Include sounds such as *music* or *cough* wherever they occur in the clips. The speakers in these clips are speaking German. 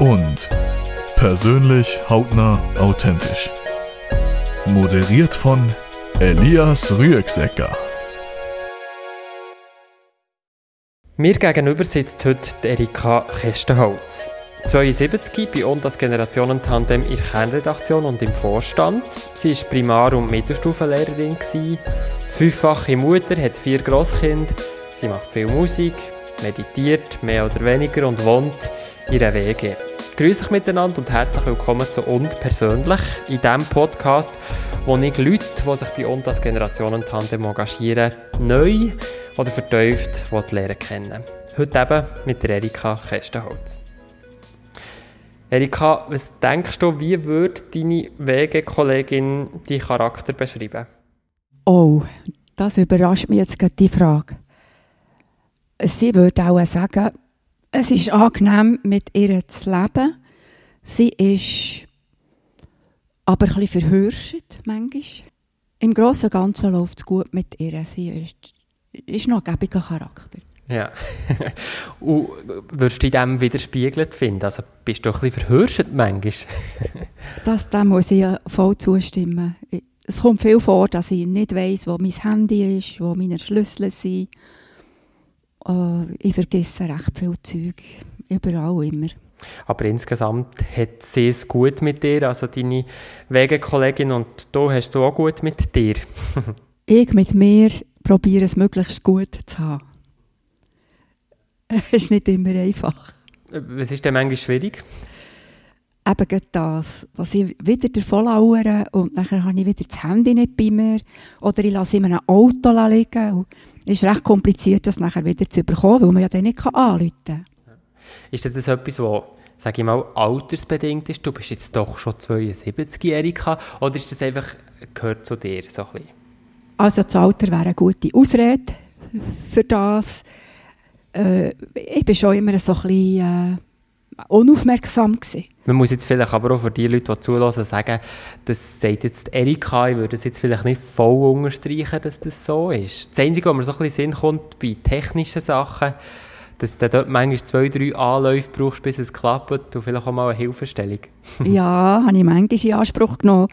und persönlich, hautnah, authentisch. Moderiert von Elias Rüegsecker. Mir gegenüber sitzt heute Erika Kestenholz. 72 bei uns als Generationentandem in der Kernredaktion und im Vorstand. Sie war Primar- und Mittelstufenlehrerin. Fünffache Mutter, hat vier Grosskinder. Sie macht viel Musik, meditiert mehr oder weniger und wohnt in einer WG. Grüße euch miteinander und herzlich willkommen zu «Und persönlich» in diesem Podcast, wo ich Leute, die sich bei uns als Generationentandem engagieren, neu oder vertieft lernen kennen. Heute eben mit Erika Kestenholz. Erika, was denkst du, wie würde deine Wegekollegin deinen Charakter beschreiben? Oh, das überrascht mich jetzt gerade die Frage. Sie würde auch sagen, es ist angenehm, mit ihr zu leben. Sie ist aber ein bisschen verhürscht, manchmal. Im Großen und Ganzen läuft es gut mit ihr. Sie ist, ist noch ein gäbiger Charakter. Ja. *laughs* und würdest du dem widerspiegelt finden? Also bist du ein bisschen verhürscht manchmal? *laughs* das, dem muss ich voll zustimmen. Es kommt viel vor, dass ich nicht weiss, wo mein Handy ist, wo meine Schlüssel sind. Uh, ich vergesse recht viel Zeug. Überall immer. Aber insgesamt hat sie es gut mit dir, also deine Wegekollegin, und du hast du auch gut mit dir. *laughs* ich mit mir probiere es möglichst gut zu haben. *laughs* Es ist nicht immer einfach. Was ist denn manchmal schwierig? Eben das, dass ich wieder davon lauere und dann habe ich wieder das Handy nicht bei mir oder ich lasse in einem Auto liegen. Es ist recht kompliziert, das nachher wieder zu bekommen, weil man ja dann nicht anrufen kann. Ist das etwas, was, sage ich mal, altersbedingt ist? Du bist jetzt doch schon 72-jährig oder ist das einfach, gehört zu dir so ein bisschen? Also das Alter wäre eine gute Ausrede für das. Äh, ich war schon immer so ein bisschen... Äh, unaufmerksam gewesen. Man muss jetzt vielleicht aber auch für die Leute, die zulassen, sagen, das sagt jetzt Erika, ich würde es jetzt vielleicht nicht voll unterstreichen, dass das so ist. Das Einzige, was mir so ein bisschen Sinn kommt bei technischen Sachen, dass du dort manchmal zwei, drei Anläufe brauchst, bis es klappt und vielleicht auch mal eine Hilfestellung. *laughs* ja, habe ich manchmal in Anspruch genommen.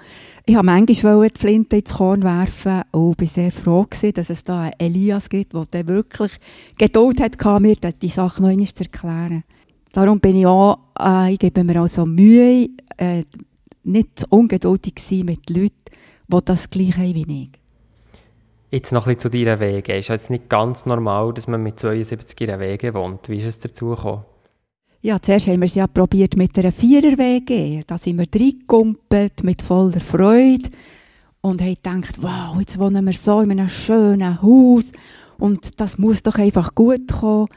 Ich habe manchmal die Flinte ins Korn werfen und bin sehr froh gewesen, dass es da einen Elias gibt, der wirklich Geduld hat, mir die Sache noch einmal zu erklären. Darum bin ich auch, äh, ich gebe mir also Mühe, äh, nicht ungeduldig sein mit Leuten, die das gleich haben wie ich. Jetzt noch ein bisschen zu deiner Wege. Es ist jetzt nicht ganz normal, dass man mit 72 in Wege wohnt. Wie ist es dazu gekommen? Ja, zuerst haben wir es ja probiert mit einer Vierer-WG. Da sind wir reingekumpelt mit voller Freude und haben gedacht, wow, jetzt wohnen wir so in einem schönen Haus und das muss doch einfach gut kommen.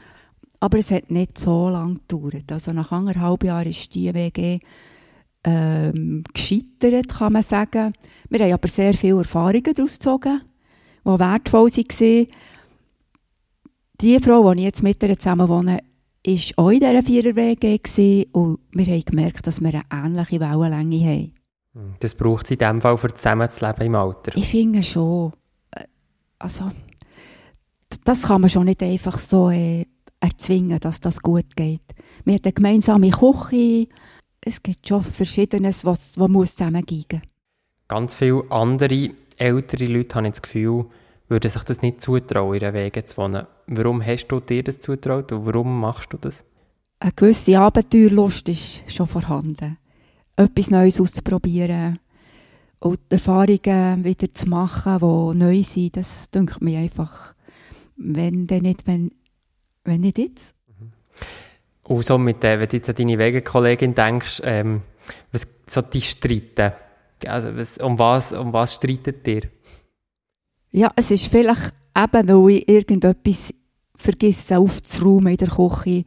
Aber es hat nicht so lange gedauert. Also nach anderthalb Jahren ist die WG ähm, gescheitert, kann man sagen. Wir haben aber sehr viele Erfahrungen daraus gezogen, die wertvoll waren. Die Frau, die ich jetzt mit ihr zusammen wohne, war auch in dieser Vierer-WG und wir haben gemerkt, dass wir eine ähnliche Wellenlänge haben. Hm, das braucht es in diesem Fall, für zusammenzuleben im Alter? Ich finde schon. Äh, also, das kann man schon nicht einfach so äh, erzwingen, dass das gut geht. Wir haben eine gemeinsame Küche. Es gibt schon Verschiedenes, was, was muss zusammengehen Ganz viele andere ältere Leute, habe ich das Gefühl, würden sich das nicht zutrauen, in Wege zu wohnen. Warum hast du dir das zutraut und warum machst du das? Eine gewisse Abenteuerlust ist schon vorhanden. Etwas Neues auszuprobieren und Erfahrungen wieder zu machen, die neu sind, das denkt mir einfach, wenn denn nicht, wenn wenn nicht jetzt. Mhm. Und so mit, äh, wenn du jetzt an deine Wegekollegin denkst, ähm, was so die streiten, also was, um, was, um was streitet ihr? Ja, es ist vielleicht eben, weil ich irgendetwas vergesse aufzuräumen in der Küche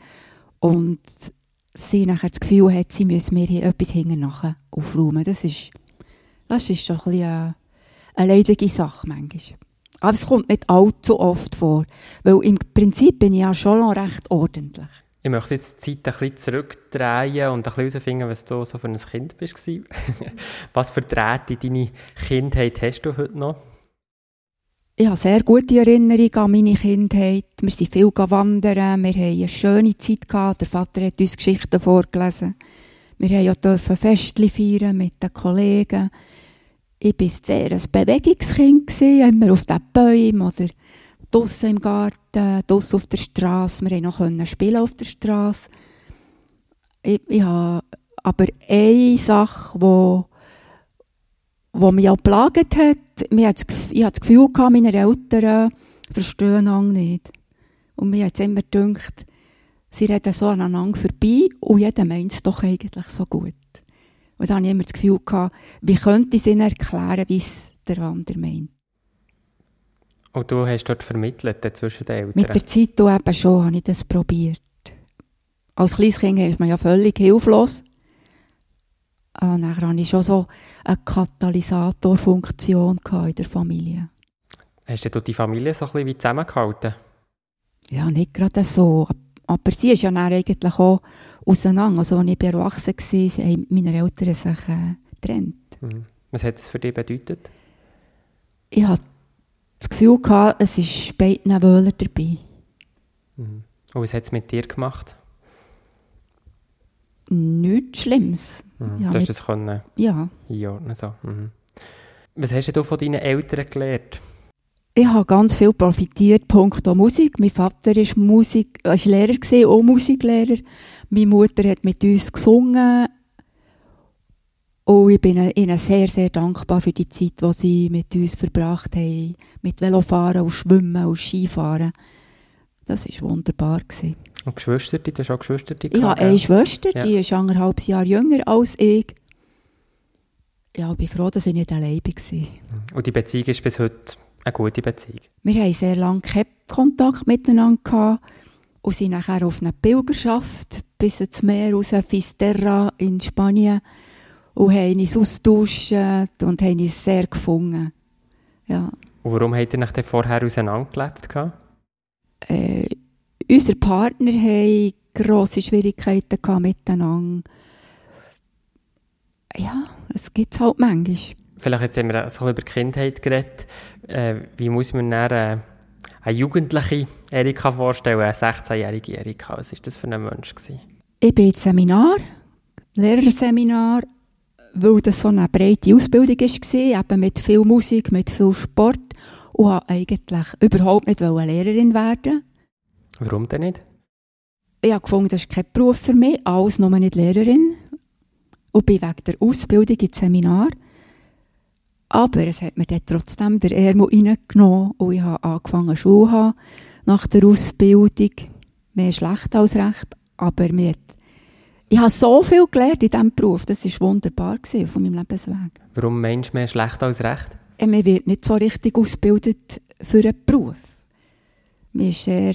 und sie nachher das Gefühl hat, sie müsse mir hier etwas hinten nachher aufräumen. Das ist, das ist schon ein bisschen eine, eine leidige Sache manchmal. Aber es kommt nicht allzu oft vor, weil im Prinzip bin ich ja schon recht ordentlich. Ich möchte jetzt die Zeit ein bisschen zurückdrehen und ein bisschen herausfinden, was du so für ein Kind bist. *laughs* was für Drähte in deine Kindheit hast du heute noch? Ich habe sehr gute Erinnerungen an meine Kindheit. Wir sind viel wandern, wir haben eine schöne Zeit gehabt. Der Vater hat uns Geschichten vorgelesen. Wir haben ja dürfen Festchen feiern mit den Kollegen. Ich war sehr ein Bewegungskind, immer auf den Bäumen oder draussen im Garten, draussen auf der Straße. Wir konnten noch spielen auf der Straße. Ich, ich habe aber eine Sache, die wo mich auch geplagt hat, ich hatte das Gefühl, meine Eltern verstehen einander nicht. Und mir hat es immer gedacht, sie reden so aneinander vorbei und jeder meint es doch eigentlich so gut. Und dann hatte ich immer das Gefühl, gehabt, wie könnte ich ihnen erklären, wie es der andere meint. Und du hast dort vermittelt zwischen den Eltern? Mit der Zeit eben schon habe ich das probiert. Als kleines Kind ist man ja völlig hilflos. Und dann hatte ich schon so eine Katalysatorfunktion in der Familie. Hast du die Familie so ein bisschen wie zusammengehalten? Ja, nicht gerade so. Aber sie ist ja dann eigentlich auch auseinander. Also als ich erwachsen war, haben meine Eltern sich äh, getrennt. Mhm. Was hat es für dich bedeutet? Ich hatte das Gefühl, gehabt, es ist beiden Wöhler dabei. Mhm. Und was hat es mit dir gemacht? Nichts Schlimmes. Mhm. Ja, du hast das können ja. einordnen so. Mhm. Was hast du von deinen Eltern gelernt? Ich habe ganz viel profitiert, Punkt Musik. Mein Vater war Musik, äh, ist Lehrer gewesen, auch Musiklehrer. Meine Mutter hat mit uns gesungen. Und ich bin ihnen sehr, sehr dankbar für die Zeit, die sie mit uns verbracht haben. Mit Velofahren und Schwimmen und Skifahren. Das war wunderbar. Gewesen. Und Geschwister, du hast auch Geschwister? Ich habe eine Schwester, ja. die ist anderthalb Jahre jünger als ich. Ja, ich bin froh, dass ich nicht allein war. Und die Beziehung ist bis heute eine gute Beziehung? Wir haben sehr lange keinen Kontakt miteinander gehabt und sind nachher auf einer Pilgerschaft bis ins Meer raus, Fisterra in Spanien und haben uns austauscht und haben uns sehr gefunden. Ja. Und warum habt ihr nach vorher auseinandergelebt? Äh, unsere Partner haben grosse Schwierigkeiten miteinander. Ja, es gibt es halt manchmal. Vielleicht jetzt haben wir so über die Kindheit geredet. Äh, wie muss man dann äh, eine jugendliche Erika vorstellen, eine 16-jährige Erika? Was war das für ein Mensch? Gewesen? Ich bin im Seminar, Lehrerseminar, weil das so eine breite Ausbildung war, eben mit viel Musik, mit viel Sport und wollte eigentlich überhaupt nicht Lehrerin werden. Warum denn nicht? Ich habe gefunden, das ist kein Beruf für mich, alles nur nicht Lehrerin. Und bin wegen der Ausbildung ins Seminar. Aber es hat mir dann trotzdem der Ärmel reingenommen und ich habe angefangen Schule haben nach der Ausbildung. Mehr schlecht als recht, aber mir ich habe so viel gelernt in diesem Beruf. Das war wunderbar von meinem Lebensweg. Warum meinst du mehr schlecht als recht? Man wird nicht so richtig ausgebildet für einen Beruf. Man ist sehr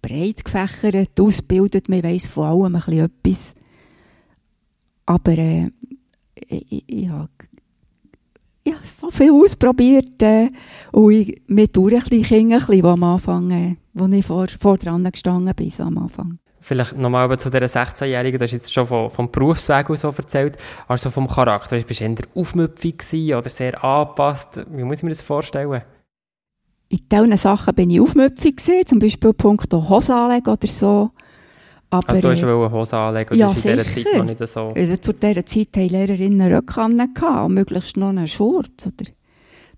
breit gefächert, ausgebildet, man weiss von allem ein bisschen etwas. Aber äh, ich, ich, habe ich habe so viel ausprobiert äh, und ich, mir durch ein bisschen, ein bisschen, am Anfang, äh, wo ich vor, vor dran gestanden bin, so am Anfang. Vielleicht nochmal zu dieser 16-Jährigen, du hast jetzt schon vom, vom Berufsweg so erzählt, also vom Charakter. Bist du eher aufmüpfig oder sehr angepasst? Wie muss ich mir das vorstellen? in diesen Sachen bin ich aufmüpfig gewesen, zum Beispiel Punkt Hose anlegen oder so. Aber, also du hast äh, Hose anlegen, ja, in dieser Zeit noch nicht so? Also zu dieser Zeit haben Lehrerinnen Röcke und möglichst noch einen Shorts. Oder?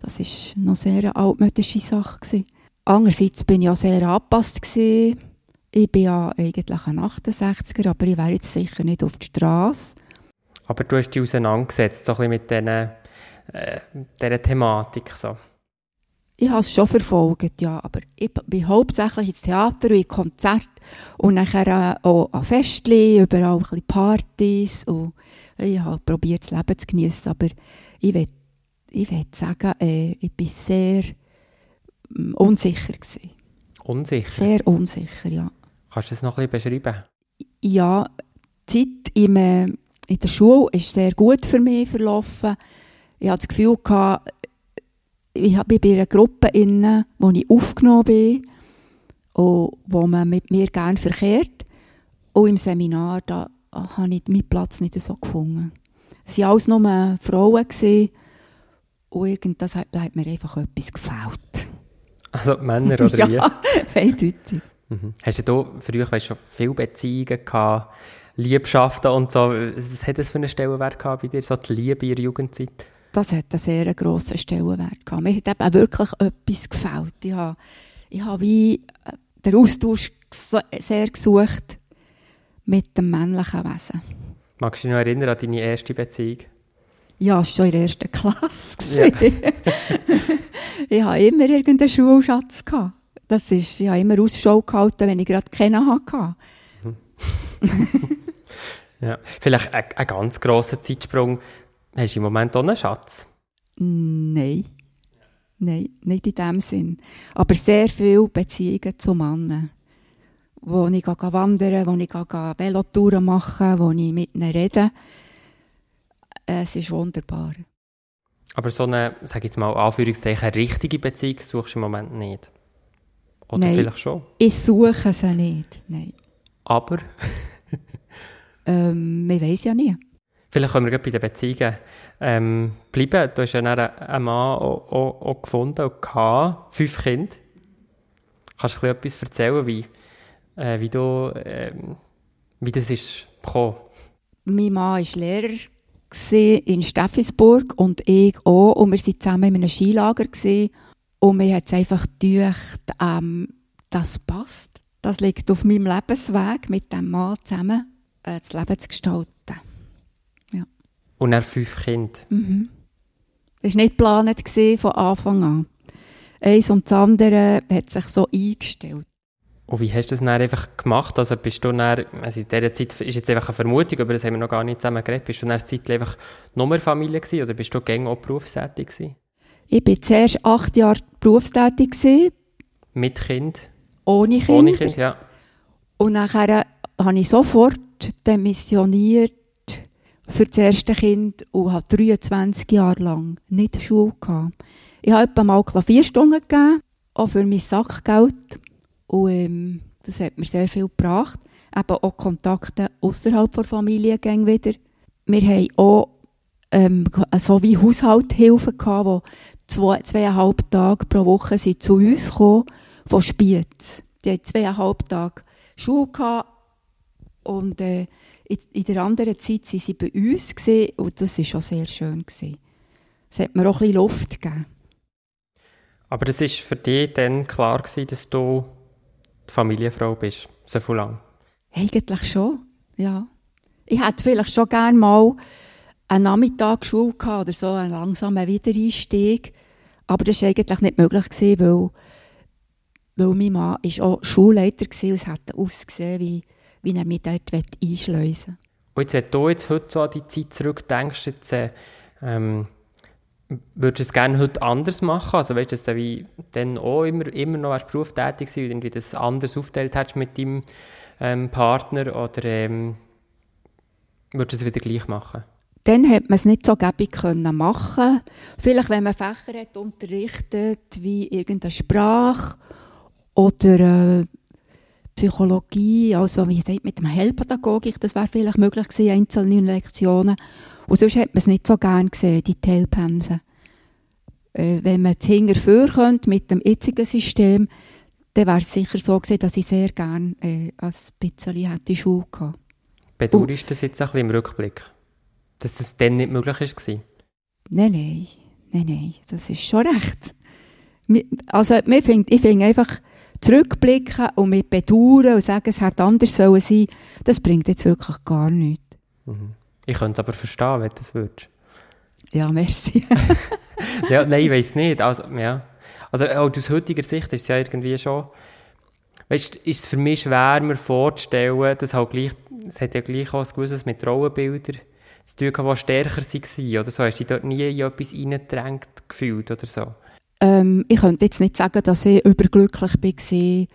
Das war noch sehr eine altmodische Sache. Gewesen. Andererseits bin ich auch sehr angepasst. Gewesen. Ich bin ja eigentlich ein 68er, aber ich wäre jetzt sicher nicht auf die Straße. Aber du hast dich auseinandergesetzt, so ein bisschen mit diesen, äh, dieser Thematik. So ich habe es schon verfolgt, ja, aber ich bin hauptsächlich ins Theater und in Konzert und nachher auch an Festchen, überall ein bisschen Partys und ich habe probiert, das Leben zu genießen, aber ich will, ich will sagen, äh, ich war sehr äh, unsicher gewesen. Unsicher? Sehr unsicher, ja. Kannst du das noch ein bisschen beschreiben? Ja, die Zeit im, äh, in der Schule ist sehr gut für mich verlaufen. Ich hatte das Gefühl, gehabt, ich bin bei einer Gruppe inne, wo ich aufgenommen bin und wo man mit mir gerne verkehrt. Und im Seminar, da habe ich meinen Platz nicht so gefunden. Es waren alles nur Frauen gewesen, und irgendwas hat, hat mir einfach etwas gefällt. Also Männer oder *laughs* wie? ja, eindeutig. Mhm. Hast du da früher weißt, schon viele Beziehungen gehabt, Liebschaften und so? Was was hat das für einen Stellenwert gehabt bei dir, so die Liebe in der Jugendzeit? Das hat einen sehr grossen Stellenwert gehabt. Mir hat eben auch wirklich etwas gefällt. Ich habe, ich habe wie den Austausch sehr gesucht mit dem männlichen Wesen. Magst du dich noch erinnern an deine erste Beziehung? Ja, es war schon in der ersten Klasse. Ja. *laughs* ich hatte immer irgendeinen Schulschatz. Das ist, ich habe immer Ausschau gehalten, wenn ich gerade keinen hatte. *laughs* Ja. Vielleicht ein, ein ganz grosser Zeitsprung. Hast du im Moment auch einen Schatz? Nein. Nein, nicht in dem Sinn. Aber sehr viele Beziehungen zu Männern. Wo ich wandern, wo ich Velotouren machen, wo ich mit ihnen rede. Es ist wunderbar. Aber so eine, sag jetzt mal, Anführungszeichen, richtige Beziehung suchst du im Moment nicht? Oder Nein. vielleicht schon? Ich suche sie nicht. Nein. Aber Ähm, man weiß ja nie. Vielleicht können wir bei den Beziehungen ähm, bleiben. Du hast ja dann einen Mann auch, auch, auch gefunden und gehabt, fünf Kinder. Kannst du etwas erzählen, wie, äh, wie, du, ähm, wie das ist gekommen? Mein Mann war Lehrer in Steffisburg und ich auch. Und wir waren zusammen in einem Skilager. Und mir hat es einfach gedacht, ähm, das passt. Das liegt auf meinem Lebensweg, mit dem Mann zusammen äh, das Leben zu gestalten. Und dann fünf Kinder. Mhm. Das war nicht geplant von Anfang an. Eins und das andere hat sich so eingestellt. Und wie hast du das dann einfach gemacht? Also bist du dann, also in dieser Zeit ist jetzt einfach eine Vermutung, aber das haben wir noch gar nicht zusammen geredet, bist du dann eine Zeit einfach nur mehr Familie gewesen oder bist du gängig auch berufstätig gewesen? Ich war zuerst acht Jahre berufstätig, gsi, Mit Kind? ohne Kinder. Ohne Kind, ja. Und nachher habe ich sofort demissioniert für das erste Kind und habe 23 Jahre lang nicht Schule gehabt. Ich habe etwa mal Klavierstunden gegeben, auch für mein Sackgeld. Und ähm, das hat mir sehr viel gebracht. Eben auch Kontakte außerhalb der Familie gehen wieder. Wir haben auch ähm, so wie Haushalthilfen gehabt, die zwei, zweieinhalb Tage pro Woche sind zu uns gekommen, von Spiez. Die hatten zweieinhalb Tage Schule gehabt und äh, in, in der anderen Zeit waren sie bei uns und das war schon sehr schön. Gewesen. Es hat mir auch ein bisschen Luft gegeben. Aber das ist für dich dann klar gewesen, dass du die Familienfrau bist, so viel lang. Eigentlich schon, ja. Ich hätte vielleicht schon gerne mal einen Nachmittag Schule gehabt oder so, einen langsamen Wiedereinstieg. Aber das war eigentlich nicht möglich, gewesen, weil, weil mein Mann ist auch Schulleiter war und es hätte ausgesehen, wie, wie er mich dort einschleusen Und jetzt, wenn du jetzt heute so an die Zeit zurückdenkst, jetzt, äh, ähm, würdest du es gerne heute anders machen? Also weißt du, dass du wie dann auch immer, immer noch als berufstätig warst und irgendwie das anders aufgeteilt hättest mit deinem ähm, Partner oder ähm, würdest du es wieder gleich machen? Dann hat man es nicht so gäbig können machen. Vielleicht, wenn man Fächer hat unterrichtet, wie irgendeine Sprache oder äh, Psychologie, also wie gesagt, mit dem Heilpädagogik, das wäre vielleicht möglich gewesen, einzelne Lektionen. Und sonst hat man es nicht so gern gesehen, die Teilpensen. Äh, wenn man es hinterher könnte mit dem jetzigen System, dann wäre es sicher so gewesen, dass ich sehr gerne äh, ein bisschen hätte Schule gehabt. Bedauerst du das jetzt ein bisschen im Rückblick? Dass das dann nicht möglich war? Nein, nein, nein, nein, das ist schon recht. Also, ich finde einfach, zurückblicken und mit bedauern und sagen, es hätte anders sollen sein, das bringt jetzt wirklich gar nichts. Mhm. Ich könnte es aber verstehen, wenn du das würdest. Ja, merci. *laughs* *laughs* ja, nein, ich weiß nicht. Also, ja. also auch aus heutiger Sicht ist es ja irgendwie schon. Weißt, ist es für mich schwer, mir vorzustellen, dass halt gleich, es hat ja gleich auch ein gewisses mit Rollenbildern zu tun die stärker waren oder so. Hast du dich dort nie in etwas reingedrängt gefühlt oder so? Ähm, ich könnte jetzt nicht sagen, dass ich überglücklich war,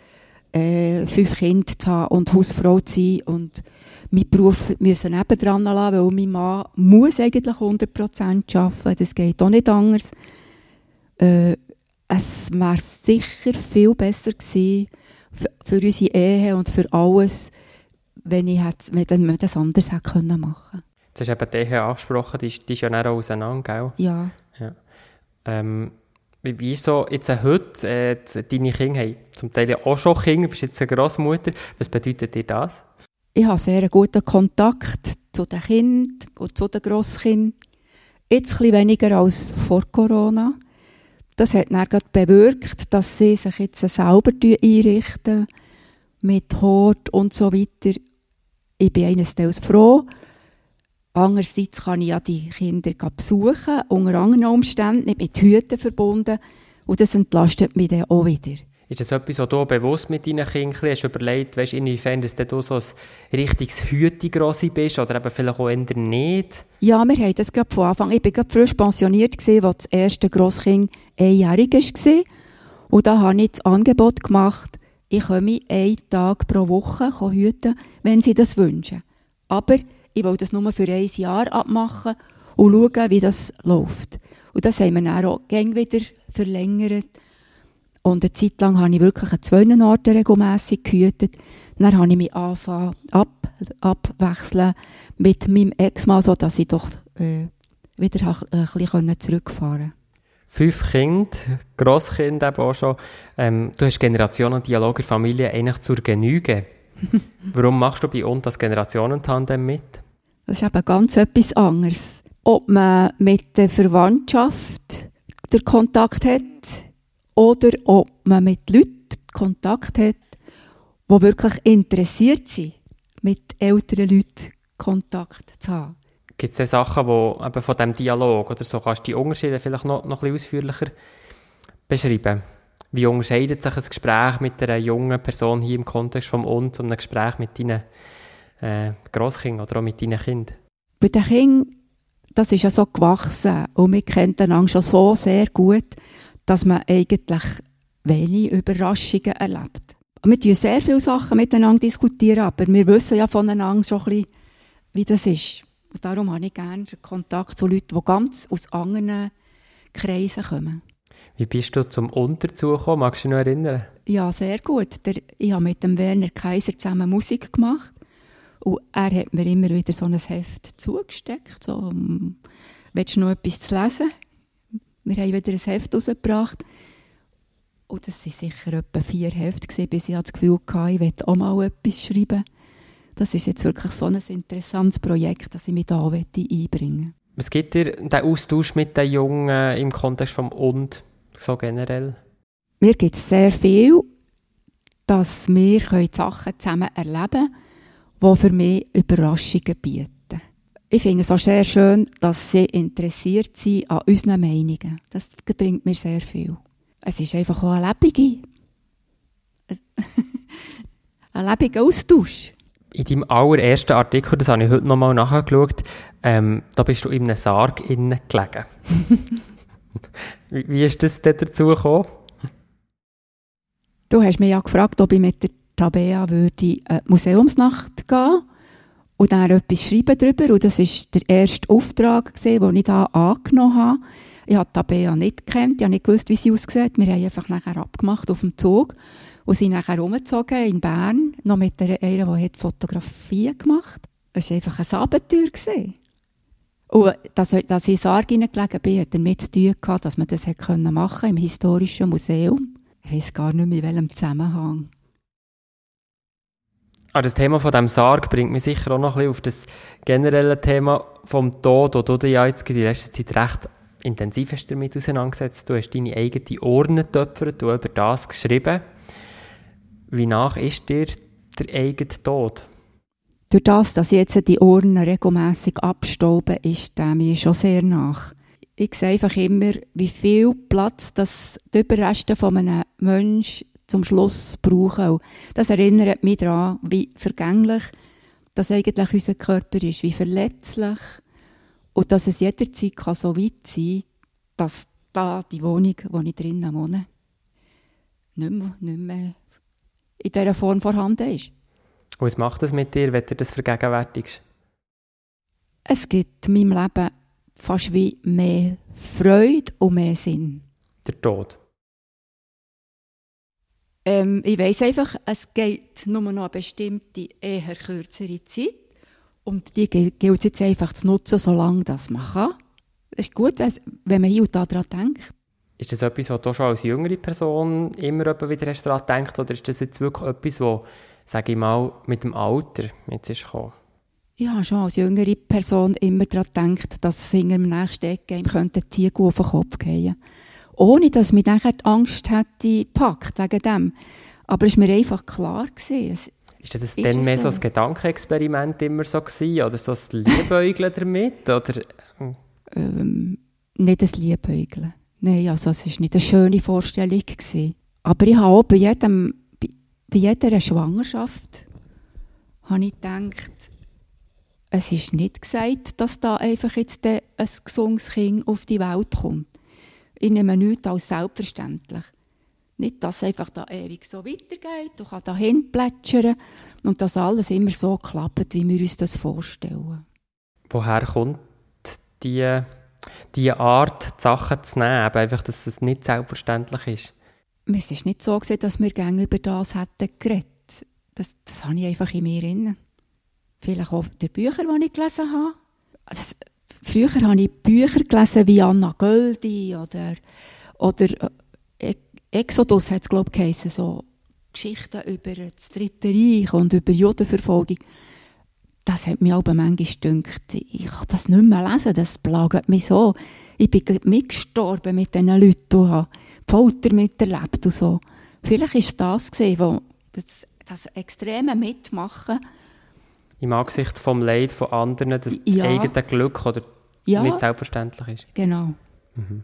äh, fünf Kinder zu haben und Hausfrau zu sein und meinen Beruf müssen nebendran lassen, weil mein Mann muss eigentlich 100% arbeiten, das geht auch nicht anders. Äh, es wäre sicher viel besser gewesen für, für unsere Ehe und für alles, wenn, ich hätte, wenn wir das anders hätte können machen Jetzt hast du eben die Ehe angesprochen, die, ist- die ist ja dann auch auseinander, gell? Ja. Ähm, Wie, wie ist so jetzt heute, äh, deine Kinder haben zum Teil auch schon Kinder, du bist jetzt eine Großmutter. Was bedeutet dir das? Ich habe sehr guten Kontakt zu den Kindern und zu den Grosskindern. Jetzt bisschen weniger als vor Corona. Das hat dann bewirkt, dass sie sich jetzt selber einrichten mit Hort und so weiter. Ich bin einerseits froh. Andererseits kann ich ja die Kinder besuchen, unter anderen Umständen, nicht mit Hüten verbunden. Und das entlastet mich dann auch wieder. Ist das etwas, was du bewusst mit deinen Kindern hast überlegt, weißt, inwiefern dass du so ein richtiges Hütigrossi bist oder eben vielleicht auch eher nicht? Ja, wir haben das gerade von Anfang Ich war gerade frisch pensioniert, gewesen, als das erste Grosskind einjährig war. Und da habe ich das Angebot gemacht, ich komme einen Tag pro Woche hüten, wenn sie das wünschen. Aber ich will das nur für ein Jahr abmachen und schauen, wie das läuft. Und das haben wir dann auch gern wieder verlängert. Und eine Zeit lang habe ich wirklich an zwei Orten regelmässig gehütet. Dann habe ich mich angefangen ab, abwechseln mit meinem Ex-Mann, sodass ich doch äh, wieder ein bisschen zurückfahren konnte. Fünf Kinder, Grosskind eben auch schon. Ähm, du hast Generationendialog in der Familie eigentlich zur Genüge. *laughs* Warum machst du bei uns das Generationentandem mit? Das ist eben ganz etwas anderes. Ob man mit der Verwandtschaft den Kontakt hat oder ob man mit Leuten Kontakt hat, die wirklich interessiert sind, mit älteren Leuten Kontakt zu haben. Gibt es Sachen, wo eben von diesem Dialog oder so kannst du die Unterschiede vielleicht noch, noch ein bisschen ausführlicher beschreiben? Wie unterscheidet sich ein Gespräch mit einer jungen Person hier im Kontext vom Und und ein Gespräch mit deinen äh, Grosskindern oder auch mit deinen Kindern? Bei den Kindern, das ist ja so gewachsen und wir kennen einander schon so sehr gut, dass man eigentlich wenig Überraschungen erlebt. Wir diskutieren sehr viele Sachen miteinander, diskutieren, aber wir wissen ja voneinander schon ein bisschen, wie das ist. Und darum habe ich gerne Kontakt zu Leuten, die ganz aus anderen Kreisen kommen. Wie bist du zum Unterzug gekommen? Magst du dich noch erinnern? Ja, sehr gut. Der, ich habe mit dem Werner Kaiser zusammen Musik gemacht. Und er hat mir immer wieder so ein Heft zugesteckt. So, um, willst du noch etwas zu lesen? Wir haben wieder ein Heft rausgebracht. Und das waren sicher etwa vier Hefte, bis ich das Gefühl hatte, ich will auch mal etwas schreiben das ist jetzt wirklich so ein interessantes Projekt, das ich mich da einbringen möchte. Was gibt dir der Austausch mit den Jungen im Kontext vom Und so generell? Mir gibt es sehr viel, dass wir Sachen zusammen erleben können, die für mich Überraschungen bieten. Ich finde es auch sehr schön, dass sie interessiert sind an unseren Meinungen. Das bringt mir sehr viel. Es ist einfach auch ein lebendiger, *laughs* ein lebendiger Austausch in deinem allerersten Artikel, das habe ich heute nochmal nachgeschaut, ähm, da bist du in einem Sarg innen gelegen. *laughs* wie, ist das denn dazu gekommen? Du hast mich ja gefragt, ob ich mit der Tabea würde äh, Museumsnacht gehen und dann etwas schreiben darüber. Und das war der erste Auftrag, den ich da angenommen habe. Ich habe Tabea nicht gekannt, ich habe nicht gewusst, wie sie aussieht. Wir haben einfach nachher abgemacht auf dem Zug und sind nachher umgezogen in Bern, noch mit einer, die Fotografien gemacht hat. Es war einfach ein Abenteuer. Gewesen. Und dass, dass ich in Sarg hineingelegen bin, hat damit zu tun gehabt, dass man das machen konnte im Historischen Museum. Ich weiß gar nicht mehr, in welchem Zusammenhang. Ah, das Thema von dem Sarg bringt mich sicher auch noch ein bisschen auf das generelle Thema vom Tod, wo du dich ja jetzt in der Zeit recht intensiv hast damit auseinandergesetzt. Du hast deine eigene Urne getöpfert, du über das geschrieben. Wie nach ist dir der eigene Tod? Durch das, dass jetzt die Ohren regelmässig abstauben, ist der mir schon sehr nach. Ich sehe einfach immer, wie viel Platz das die Überreste von einem Menschen zum Schluss brauchen. Das erinnert mich daran, wie vergänglich das eigentlich unser Körper ist, wie verletzlich und dass es jederzeit kann so weit sein kann, dass da die Wohnung, wo ich drinnen wohne, nicht mehr, nicht mehr in dieser Form vorhanden ist. Was macht das mit dir, wenn du das vergegenwärtigst? Es gibt in meinem Leben fast wie mehr Freude und mehr Sinn. Der Tod? Ähm, ich weiss einfach, es geht nur noch eine bestimmte, eher kürzere Zeit. Und die gilt es jetzt einfach zu nutzen, solange das man kann. Es ist gut, wenn man hier und da daran denkt. Ist das etwas, was du schon als jüngere Person immer wieder daran gedacht oder ist das jetzt wirklich etwas, was, sage ich mal, mit dem Alter jetzt ist gekommen? Ich habe schon als jüngere Person immer daran gedacht, dass es in einem nächsten Game könnte Ziegel auf den Kopf gehen Ohne, dass mich nachher die Angst hätte gepackt wegen dem. Aber es war mir einfach klar. Gewesen. Es ist das ist dann mehr so ein Gedankenexperiment immer so gewesen, oder so ein Liebäugeln damit? Oder? Ähm, nicht ein Liebäugeln. Nein, also es war nicht eine schöne Vorstellung. Gewesen. Aber ich habe auch bei, jedem, bei, jeder Schwangerschaft habe ich gedacht, es ist nicht gesagt, dass da einfach jetzt ein gesundes Kind auf die Welt kommt. Ich nehme nichts als selbstverständlich. Nicht, dass es einfach da ewig so weitergeht, du kannst da hinplätschern und dass alles immer so klappt, wie wir uns das vorstellen. Woher kommt die, die Art, die Sachen zu nehmen, einfach, dass es nicht selbstverständlich ist? Es ist nicht so, dass wir gerne über das hätten geredet. Das, das habe ich einfach in mir drin. Vielleicht auch die Bücher, die ich gelesen habe. Das, früher habe ich Bücher gelesen wie Anna Göldi oder, oder äh, Exodus hat es, glaube ich, geheißen, so Geschichten über das Dritte Reich und über Judenverfolgung. Das hat mich aber manchmal gedacht, ich kann das nicht mehr lesen, das plagt mich so. Ich bin mitgestorben mit diesen Leuten Folter miterlebt und so. Vielleicht war es das, gewesen, wo das, das extreme Mitmachen im Angesicht vom Leid von anderen, dass das ja. eigene Glück oder ja. nicht selbstverständlich ist. Genau. Mhm.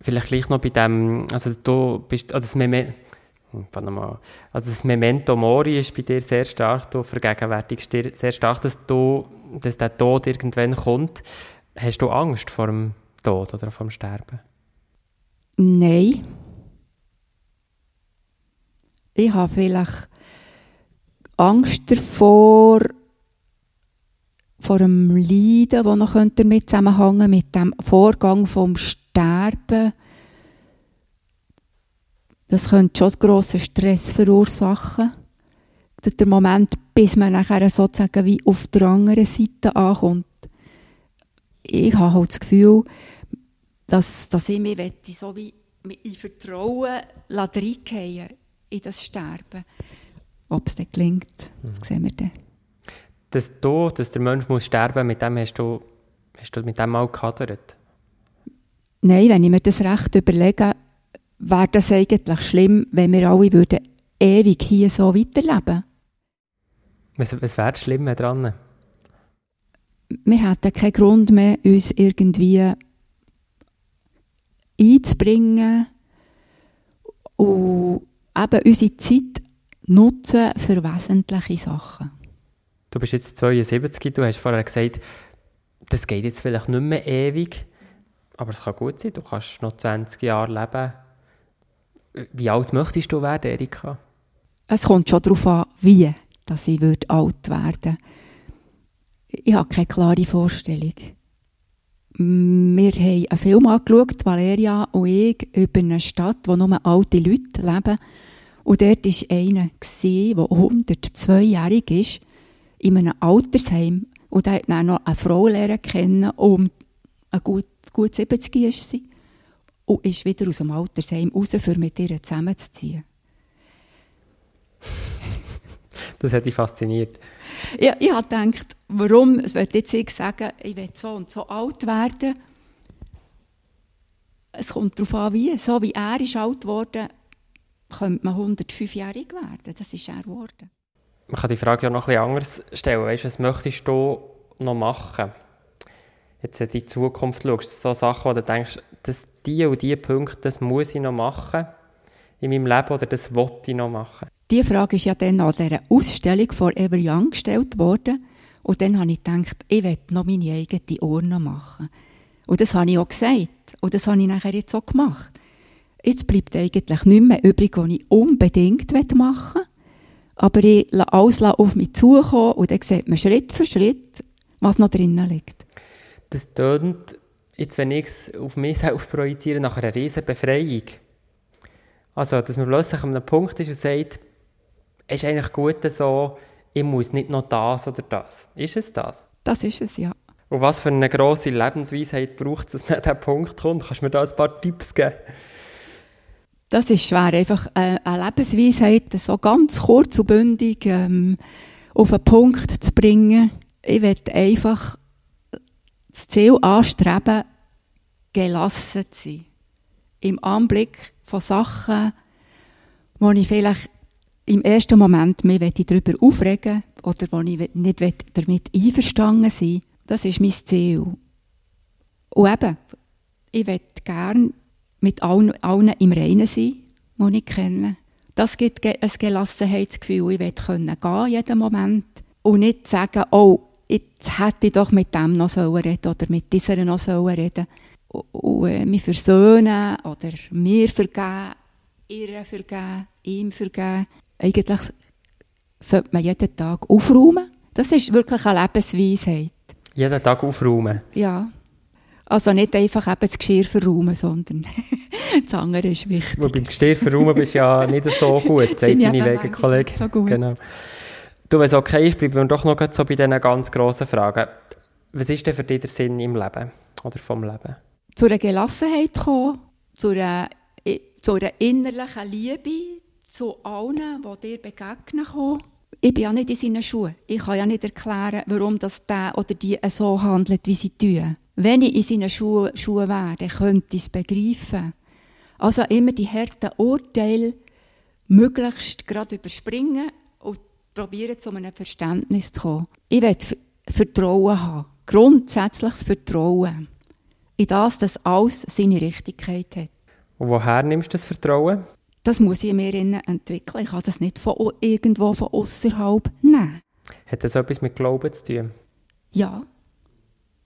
Vielleicht gleich noch bei dem, also du bist, also das Memento, hm, also das Memento Mori ist bei dir sehr stark, du vergegenwärtigst dir sehr stark, dass, du, dass der Tod irgendwann kommt. Hast du Angst vor dem Tod oder vor dem Sterben? Nein. Ich habe vielleicht Angst davor, vor dem Leiden, das noch damit zusammenhängen mit dem Vorgang vom Sterben. Das könnte schon grossen Stress verursachen. Der Moment, bis man nachher sozusagen wie auf der anderen Seite ankommt. Ich habe halt das Gefühl, dass, dass ich mich so wie in Vertrauen reingehen in das Sterben. Ob es dann gelingt, das mhm. sehen wir dann. Das Tod, dass der Mensch muss sterben mit dem hast du, hast du mit dem mal gehadert? Nein, wenn ich mir das recht überlege, wäre das eigentlich schlimm, wenn wir alle würden ewig hier so weiterleben Was, was wäre schlimm daran? Wir hätten keinen Grund mehr, uns irgendwie einzubringen und eben unsere Zeit nutzen für wesentliche Sachen. Du bist jetzt 72, du hast vorher gesagt, das geht jetzt vielleicht nicht mehr ewig, aber es kann gut sein, du kannst noch 20 Jahre leben. Wie alt möchtest du werden, Erika? Es kommt schon darauf an, wie dass ich alt werden würde. Ich habe keine klare Vorstellung. Wir haben einen Film angeschaut, Valeria und ich, über eine Stadt, wo nur alte Leute leben. Und dort war einer, der 102-jährig ist, in einem Altersheim. Und er hat dann noch eine Frau lernen kennen, um ein gut, gut 70 ist sie. Und ist wieder aus dem Altersheim raus, um mit ihr zusammenzuziehen. das hat dich fasziniert. Ja, ich habe gedacht, warum, es wird jetzt ich sagen, ich will so und so alt werden. Es kommt darauf an, wie. So wie er ist alt geworden, könnte man 105-jährig werden. Das ist er geworden. Man kann die Frage ja noch bisschen anders stellen. Weißt, was möchtest du noch machen? Jetzt in die Zukunft schaust, so Sachen, wo du denkst, dass die und diese Punkte, das muss ich noch machen in meinem Leben oder das wollte ich noch machen? Die Frage ist ja dann an dieser Ausstellung von Ever Young gestellt worden. Und dann habe ich gedacht, ich will noch meine eigene Urne machen. Und das habe ich auch gesagt. Und das habe ich nachher jetzt auch gemacht. Jetzt bleibt eigentlich nicht mehr übrig, was ich unbedingt machen will. Aber ich lasse alles auf mich zukommen und dann sieht man Schritt für Schritt, was noch drinnen liegt. Das tönt, jetzt wenn ich es auf mich selbst projiziere, nach einer riesen Befreiung. Also, dass man plötzlich an einem Punkt ist und sagt, ist eigentlich gut so, ich muss nicht noch das oder das. Ist es das? Das ist es, ja. Und was für eine grosse Lebensweisheit braucht es, dass man an diesen Punkt kommt? Kannst du mir da ein paar Tipps geben? Das ist schwer, einfach äh, eine Lebensweisheit so ganz kurz und bündig ähm, auf einen Punkt zu bringen. Ich werde einfach das Ziel anstreben, gelassen zu sein. Im Anblick von Sachen, wo ich vielleicht im ersten Moment mich darüber aufregen oder wo ich nicht damit einverstanden sein Das ist mein Ziel. Und eben, ich möchte gerne mit allen, allen im Reinen sein, die ich kenne. Das gibt ein Gelassenheitsgefühl. Ich will können gehen, jeden Moment. Und nicht sagen, oh, jetzt hätte ich doch mit dem noch reden oder mit dieser noch reden und, und äh, mich versöhnen oder mir vergeben, ihr vergeben, ihm vergeben. Eigentlich sollte man jeden Tag aufräumen. Das ist wirklich eine Lebensweisheit. Jeden Tag aufräumen? Ja. Also nicht einfach eben das Geschirr verräumen, sondern *laughs* das andere ist wichtig. Wo beim Geschirr verräumen bist du ja nicht so *laughs* gut, sagt deine Wegekollegin. So gut. Genau. Du, wenn es okay ist, bleiben wir doch noch so bei diesen ganz grossen Fragen. Was ist denn für dich der Sinn im Leben oder vom Leben? Zu einer Gelassenheit kommen, zu einer, zu einer innerlichen Liebe zu allen, die dir begegnen kommen. Ich bin ja nicht in seinen Schuhen. Ich kann ja nicht erklären, warum das der oder die so handelt, wie sie tun. Wenn ich in seinen Schuhen, Schuhen wäre, dann könnte ich es begreifen. Also immer die harten Urteile möglichst gerade überspringen und probieren, zu einem Verständnis zu kommen. Ich will Vertrauen haben. Grundsätzliches Vertrauen. In das, dass alles seine Richtigkeit hat. Und woher nimmst du das Vertrauen? Das muss ich mir entwickeln. Ich kann das nicht von irgendwo von außerhalb nehmen. Hat das etwas mit Glauben zu tun? Ja.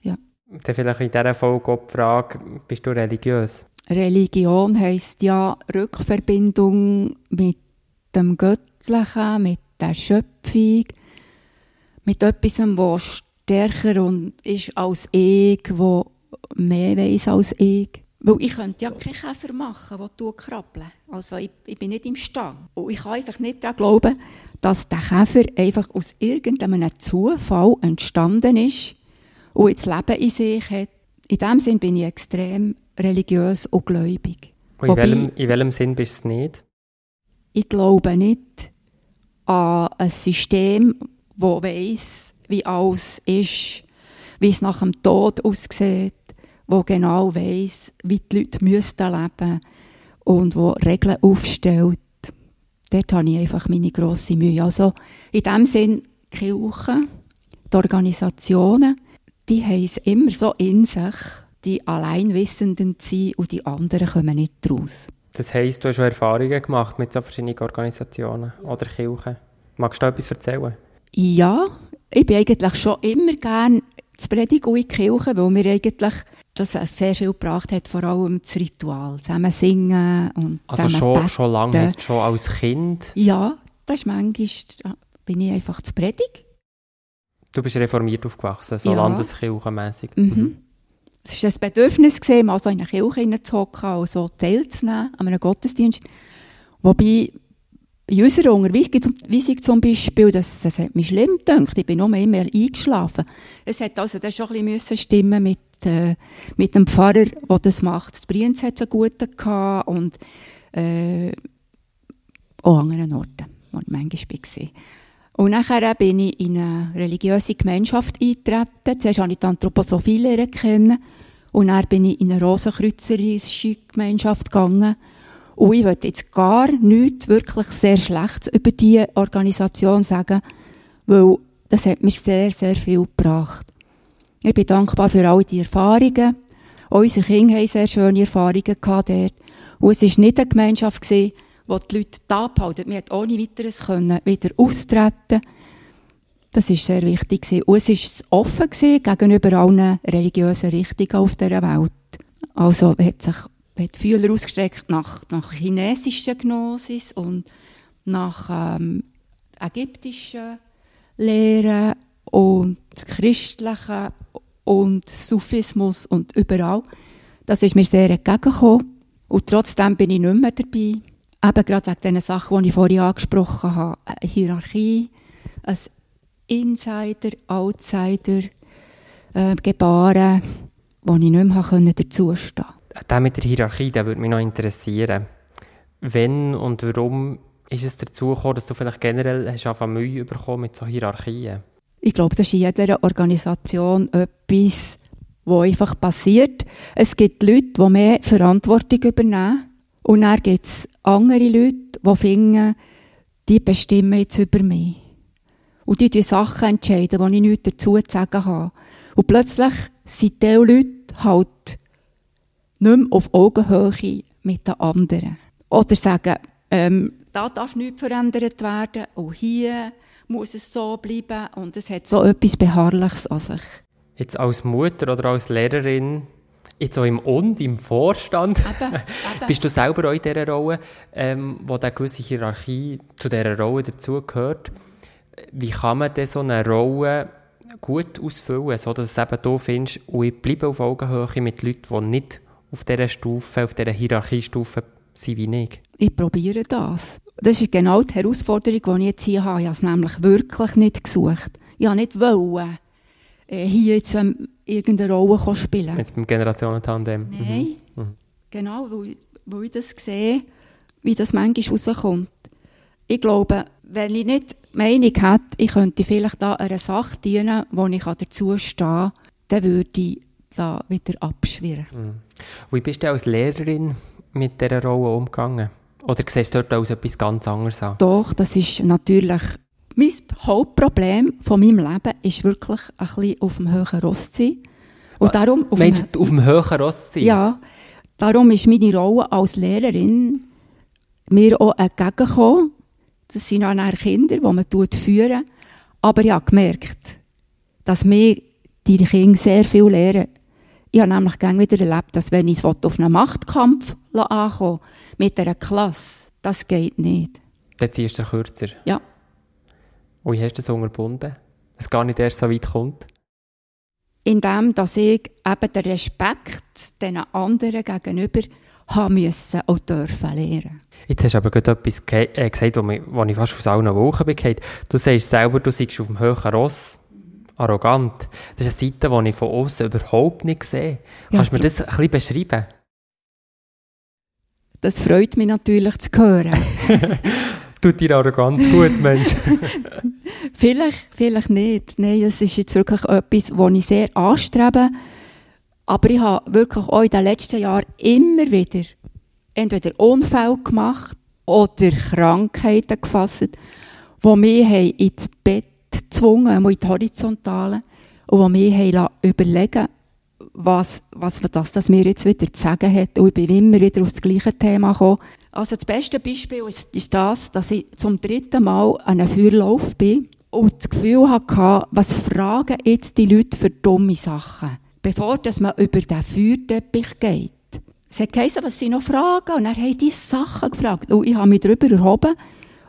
Ja. Dann vielleicht in dieser Folge auch die Frage, bist du religiös? Religion heisst ja Rückverbindung mit dem Göttlichen, mit der Schöpfung, mit etwas, was stärker und ist als ich, wo mehr weiß als ich. Weil ich könnte ja keinen Käfer machen, der du krabbeln. Also ich, ich, bin nicht im Stand. Und ich kann einfach nicht daran glauben, dass der Käfer einfach aus irgendeinem Zufall entstanden ist und jetzt Leben in sich hat. In dem Sinn bin ich extrem religiös und gläubig. Und in, welchem, in welchem Sinn bist du es nicht? Ich glaube nicht an ein System, das weiss, wie alles ist, wie es nach dem Tod aussieht, wo genau weiss, wie die Leute müssten leben und wo Regeln aufstellt. Dort habe ich einfach meine grosse Mühe. Also in dem Sinn, die Kirche, die Organisationen, die haben es immer so in sich, die Alleinwissenden zu sein und die anderen kommen nicht raus. Das heisst, du hast schon Erfahrungen gemacht mit so verschiedenen Organisationen oder Kirchen. Magst du etwas erzählen? Ja, ich bin eigentlich schon immer gerne zu predigen in die Kirche, weil mir eigentlich das sehr viel gebracht hat, vor allem das Ritual, zusammen singen und Also schon, schon lange, hast du schon als Kind? Ja, das ist manchmal, bin ich einfach zu predigen. Du bist reformiert aufgewachsen, so ja. landeskirchenmässig. Mhm. mhm. Es war ein Bedürfnis, gewesen, mal so in eine Kirche hineinzuhocken und so teilzunehmen an einem Gottesdienst. Wobei in unserer Unterweisung zum Beispiel, das, das hat mich schlimm gedacht. Ich bin nur immer eingeschlafen. Es hat also schon ein bisschen stimmen mit, äh, mit dem Pfarrer, der das macht. Die Brienz hat einen guten gehabt und äh, auch an anderen Orten, wo ich manchmal war. Und nachher bin ich in eine religiöse Gemeinschaft eingetreten. Zuerst habe ich die Anthroposophie lernen kennen und dann bin ich in eine rosenkreuzerische Gemeinschaft gegangen und ich möchte jetzt gar nichts wirklich sehr Schlechtes über diese Organisation sagen, weil das hat mir sehr, sehr viel gebracht. Ich bin dankbar für all die Erfahrungen. Unsere Kinder haben sehr schöne Erfahrungen gehabt dort. Und es war nicht eine Gemeinschaft, gewesen, wo die Leute da abhalten. Wir konnten ohne weiteres können wieder austreten. Das war sehr wichtig. Gewesen. Und es war offen gewesen gegenüber allen religiösen Richtungen auf dieser Welt. Also hat sich hat Fühler ausgestreckt nach, nach chinesischen Gnosis und nach ähm, ägyptischen Lehren und christlichen und Sufismus und überall. Das ist mir sehr entgegengekommen. Und trotzdem bin ich nicht mehr dabei. Eben gerade wegen den Sachen, die ich vorhin angesprochen habe. Eine Hierarchie, ein Insider, Outsider, äh, gebaren, wo ich nicht mehr dazustehen konnte. Das mit der Hierarchie, das würde mich noch interessieren. Wenn und warum ist es dazu gekommen, dass du vielleicht generell hast Mühe bekommen mit so Hierarchien? Ich glaube, das ist in jeder Organisation etwas, was einfach passiert. Es gibt Leute, die mehr Verantwortung übernehmen. Und dann gibt es andere Leute, die finden, die bestimmen jetzt über mich. Und die die Sachen entscheiden, die ich nichts dazu zu sagen habe. Und plötzlich sind diese Leute halt nicht mehr auf Augenhöhe mit den anderen. Oder sagen, ähm, da darf nichts verändert werden und hier muss es so bleiben und es hat so etwas Beharrliches an sich. Jetzt als Mutter oder als Lehrerin, jetzt auch im Und, im Vorstand, Eben, *laughs* eben. bist du selber auch in dieser Rolle, ähm, wo eine gewisse Hierarchie zu dieser Rolle dazugehört. Wie kann man denn so eine Rolle gut ausfüllen, sodass es eben du findest, und ich bleibe auf Augenhöhe mit Leuten, die nicht auf dieser Stufe, auf dieser Hierarchiestufe sind wie ich? Ich probiere das. Das ist genau die Herausforderung, die ich jetzt hier habe. Ich habe es nämlich wirklich nicht gesucht. Ich habe nicht wollen, äh, hier jetzt ähm, irgendeine Rolle spielen. Jetzt beim Generationentandem. Nein, Mhm. Mhm. genau, weil, weil ich das sehe, wie das manchmal rauskommt. Ich glaube, wenn ich nicht die Meinung hätte, ich könnte vielleicht da einer Sache dienen, wo ich dazu stehen kann, dann würde ich da wieder abschwirren. Mhm. Wie bist du als Lehrerin mit dieser Rolle umgegangen? Oder siehst du dort als etwas ganz anderes an? Doch, das ist natürlich mein Hauptproblem von meinem Leben ist wirklich ein bisschen auf dem höheren Ross zu sein. Und darum auf dem, Meinst du, auf dem höheren Ross zu sein? ja, darum ist meine Rolle als Lehrerin mir auch entgegengekommen. Das sind auch Kinder, die man führen Aber ich habe gemerkt, dass mir die Kinder sehr viel lernen. Ich habe nämlich gerne wieder erlebt, dass wenn ich es auf einen Machtkampf ankomme, mit einer Klasse, das geht nicht. Dann ziehst du kürzer. Ja. Und wie hast du das unterbunden? Dass es gar nicht erst so weit kommt? indem dass ich eben den Respekt den anderen gegenüber haben müssen und dürfen lernen. Jetzt hast du aber gerade etwas ge äh, gesagt, wo ich fast aus allen Wochen bin. Du sagst selber, du seist auf dem höheren Ross. Arrogant. Das ist eine Seite, die ich von außen überhaupt nicht sehe. Ja, Kannst du mir das ein bisschen beschreiben? Das freut mich natürlich zu hören. *laughs* Tut dir Arroganz gut, Mensch. *laughs* vielleicht, vielleicht nicht. Nein, es ist jetzt wirklich etwas, was ich sehr anstrebe. Aber ich habe wirklich auch in den letzten Jahren immer wieder entweder Unfälle gemacht oder Krankheiten gefasst, die mich ins Bett gezwungen, in die Horizontale, und die mich haben überlegen was, was das, das mir jetzt wieder zu sagen hat. Und ich bin immer wieder auf das gleiche Thema gekommen. Also das beste Beispiel ist, ist das, dass ich zum dritten Mal an einem Feuerlauf bin und das Gefühl hatte, was fragen jetzt die Leute für dumme Sachen, bevor dass man über den Feuerteppich geht. Es hat geheißen, was sie noch fragen und er hat diese Sachen gefragt. Und ich habe mich darüber erhoben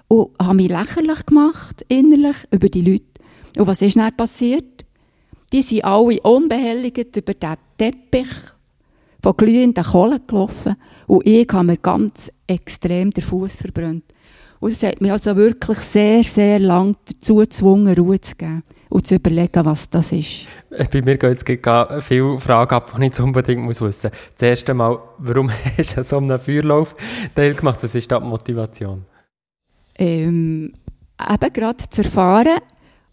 und habe mich lächerlich gemacht, innerlich, über die Leute. Und was ist dann passiert? Die sind alle unbehelligt über den Teppich von glühenden Kohlen gelaufen und ich habe mir ganz extrem den Fuß verbrannt. Und es hat mich also wirklich sehr, sehr lang dazu gezwungen, Ruhe zu geben und zu überlegen, was das ist. Bei mir gehen jetzt gerade viele Fragen ab, die ich unbedingt muss wissen muss. Das erste Mal, warum *laughs* hast du so einen Feuerlauf teilgemacht? Was ist da die Motivation? Ähm, eben gerade zu erfahren,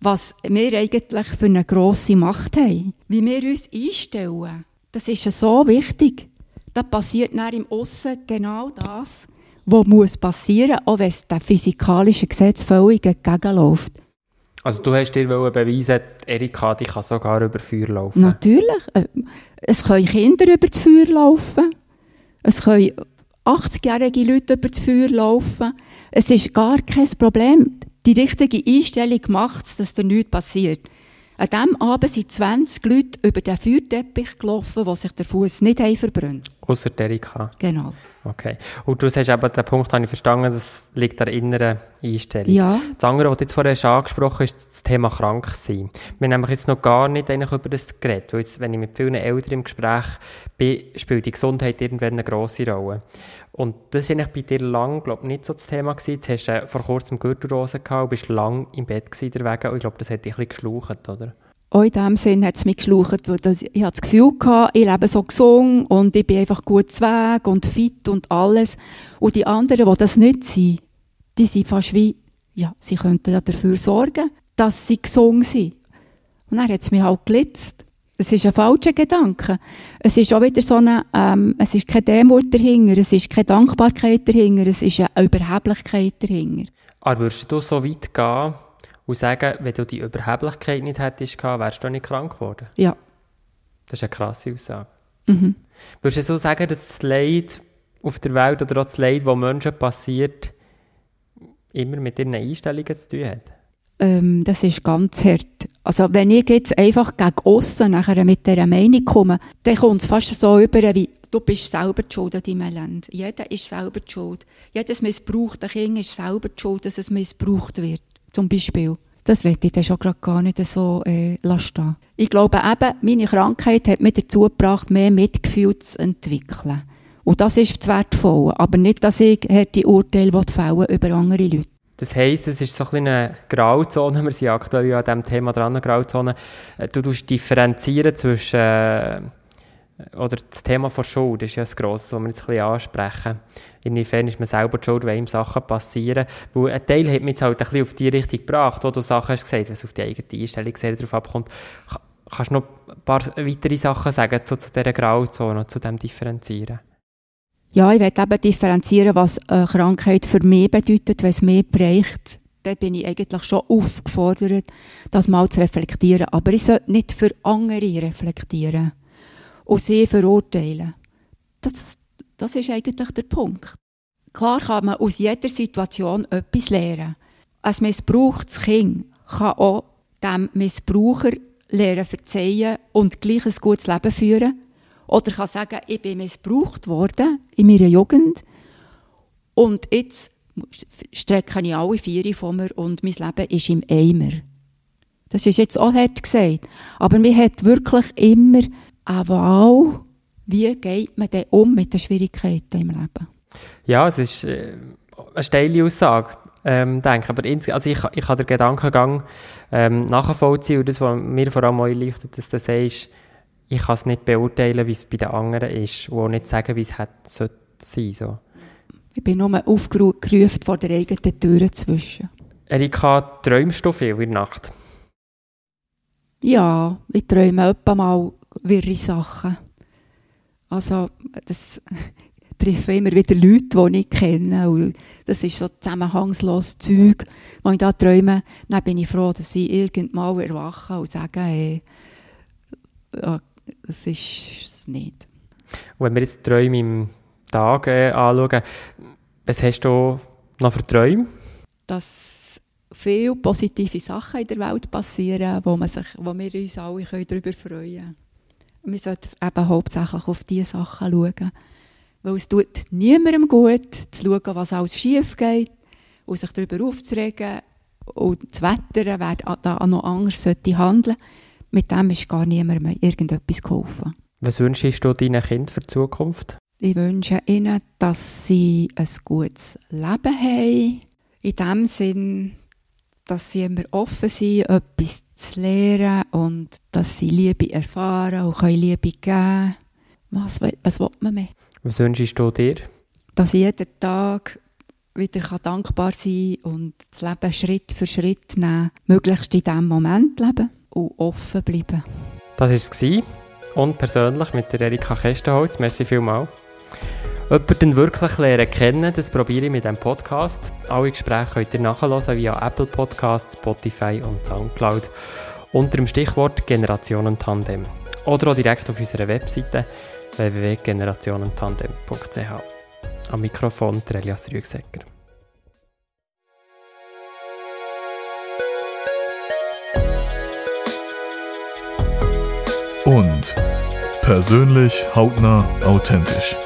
was wir eigentlich für eine grosse Macht haben. Wie wir uns einstellen, das ist ja so wichtig. Da passiert dann im Aussen genau das, was muss passieren, auch wenn es dem physikalischen Gesetz völlig entgegenläuft. Also du hast dir beweisen, Erika, die kann sogar über Feuer laufen. Natürlich. Äh, Es können Kinder über das Feuer laufen. Es können 80-jährige Leute über das Feuer laufen. Es ist gar kein Problem. Die richtige Einstellung macht es, dass da nichts passiert. An diesem Abend sind 20 Leute über den Feuerteppich gelaufen, die sich der Fuß nicht verbrannt. Außer Erika. Genau. Okay. Und du hast eben, den Punkt habe ich verstanden, das liegt an der inneren Einstellung. Ja. Das andere, was du jetzt vorher schon angesprochen hast, ist das Thema krank sein. Wir haben jetzt noch gar nicht eigentlich über das geredet, weil jetzt, wenn ich mit vielen Eltern im Gespräch bin, spielt die Gesundheit irgendwann eine grosse Rolle. Und das war eigentlich bei dir lang, glaube ich, nicht so das Thema gewesen. Jetzt hast du vor kurzem Gürtelrose gehabt und bist lang im Bett gewesen. Und ich glaube, das hat dich ein bisschen geschlaucht, oder? Auch in dem Sinn hat es mich geschlaucht, weil ich hatte das Gefühl gehabt, ich lebe so gesund und ich bin einfach gut zu Weg und fit und alles. Und die anderen, die das nicht sind, die sind fast wie, ja, sie könnten ja dafür sorgen, dass sie gesund sind. Und dann hat es mich halt gelitzt. Es ist ein falscher Gedanke. Es ist auch wieder so eine, ähm, es ist keine Demut dahinter, es ist keine Dankbarkeit dahinter, es ist eine Überheblichkeit dahinter. Aber würdest du so weit gehen und sagen, wenn du die Überheblichkeit nicht hättest wärst du nicht krank geworden? Ja. Das ist eine krasse Aussage. Mhm. Würdest du so sagen, dass das Leid auf der Welt oder auch das Leid, das Menschen passiert, immer mit ihren Einstellungen zu tun hat? ähm, das ist ganz hart. Also wenn ich jetzt einfach gegen aussen nachher mit dieser Meinung komme, dann kommt es fast so über, wie du bist selber die Schuld an deinem Elend. Jeder ist selber die Schuld. Jedes missbrauchte Kind ist selber die Schuld, dass es missbraucht wird. Zum Beispiel. Das werde ich dann schon gerade gar nicht so äh, lassen. Ich glaube eben, meine Krankheit hat mich dazu gebracht, mehr Mitgefühl zu entwickeln. Und das ist das Wertvolle. Aber nicht, dass ich die Urteile fällen über andere Leute. Das heisst, es ist so ein eine Grauzone, *laughs* wir sind aktuell ja an diesem Thema dran, eine Grauzone. Äh, du musst differenzieren zwischen, äh, oder das Thema von Schuld ist ja das Grosse, das wir jetzt ein bisschen ansprechen. Inwiefern ist man selber Schuld, wenn ihm Sachen passieren. Weil ein Teil hat mich jetzt halt ein bisschen auf die Richtung gebracht, wo du Sachen hast gesagt, wenn auf die eigene Einstellung sehr darauf abkommt. Kannst du noch ein paar weitere Sachen sagen zu, zu dieser Grauzone, zu dem Differenzieren? Ja, ich werde eben differenzieren, was eine Krankheit für mich bedeutet, es mich bereicht. Da bin ich eigentlich schon aufgefordert, das mal zu reflektieren. Aber ich sollte nicht für andere reflektieren und sie verurteilen. Das, das ist eigentlich der Punkt. Klar kann man aus jeder Situation etwas lernen. Ein missbrauchtes Kind kann auch dem Missbraucher lernen verzeihen und gleich ein gutes Leben führen oder kann sagen, ich bin missbraucht worden in meiner Jugend und jetzt strecke ich alle vier von mir und mein Leben ist im Eimer. Das ist jetzt auch hart gesagt. Aber man hat wirklich immer eine Wahl, wie geht man denn um mit den Schwierigkeiten im Leben. Ja, es ist äh, eine steile Aussage, ähm, denke Aber also ich, ich habe den Gedankengang ähm, nachvollziehen und das, was mir vor allem auch leuchtet, dass du sagst, ich kann es nicht beurteilen, wie es bei den anderen ist und auch nicht sagen, wie es hätte sein so. Ich bin nur aufgerufen vor der eigenen Tür zwischen. Erika, träumst du viel in der Nacht? Ja, ich träume etwa mal wirre Sachen. Also, das *laughs* treffe immer wieder Leute, die ich kenne. Und das ist so zusammenhangsloses Zeug. Wenn ich da träume, dann bin ich froh, dass ich irgendwann erwache und sage, hey, das ist es nicht. Und wenn wir jetzt Träume im Tag äh, anschauen, was hast du noch für Träume? Dass viele positive Sachen in der Welt passieren, wo, man sich, wo wir uns alle darüber freuen können. Wir sollten eben hauptsächlich auf diese Sachen schauen. Weil es tut niemandem gut, zu schauen, was alles schief geht und sich darüber aufzuregen und das Wetter, wer da noch anders sollte handeln sollte mit dem ist gar niemandem irgendetwas geholfen. Was wünschst du deinen Kindern für die Zukunft? Ich wünsche ihnen, dass sie ein gutes Leben haben. In dem Sinn, dass sie immer offen sind, etwas zu lernen und dass sie Liebe erfahren und können Liebe geben Was, was will man mehr? Was wünschst du dir? Dass ich jeden Tag wieder dankbar sein kann und das Leben Schritt für Schritt nehmen, möglichst in diesem Moment leben und offen bleiben. Das war es. Und persönlich mit der Erika Kestenholz. Merci vielmals. Jemanden wirklich lernen kennen, das probiere ich mit diesem Podcast. Alle Gespräche könnt ihr nachhören via Apple Podcasts, Spotify und Soundcloud unter dem Stichwort Generationen Tandem. Oder auch direkt auf unserer Webseite www.generationentandem.ch. Am Mikrofon Elias Rüegsecker. und persönlich, hautnah, authentisch.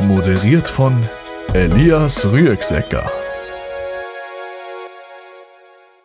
Moderiert von Elias Rüegsecker.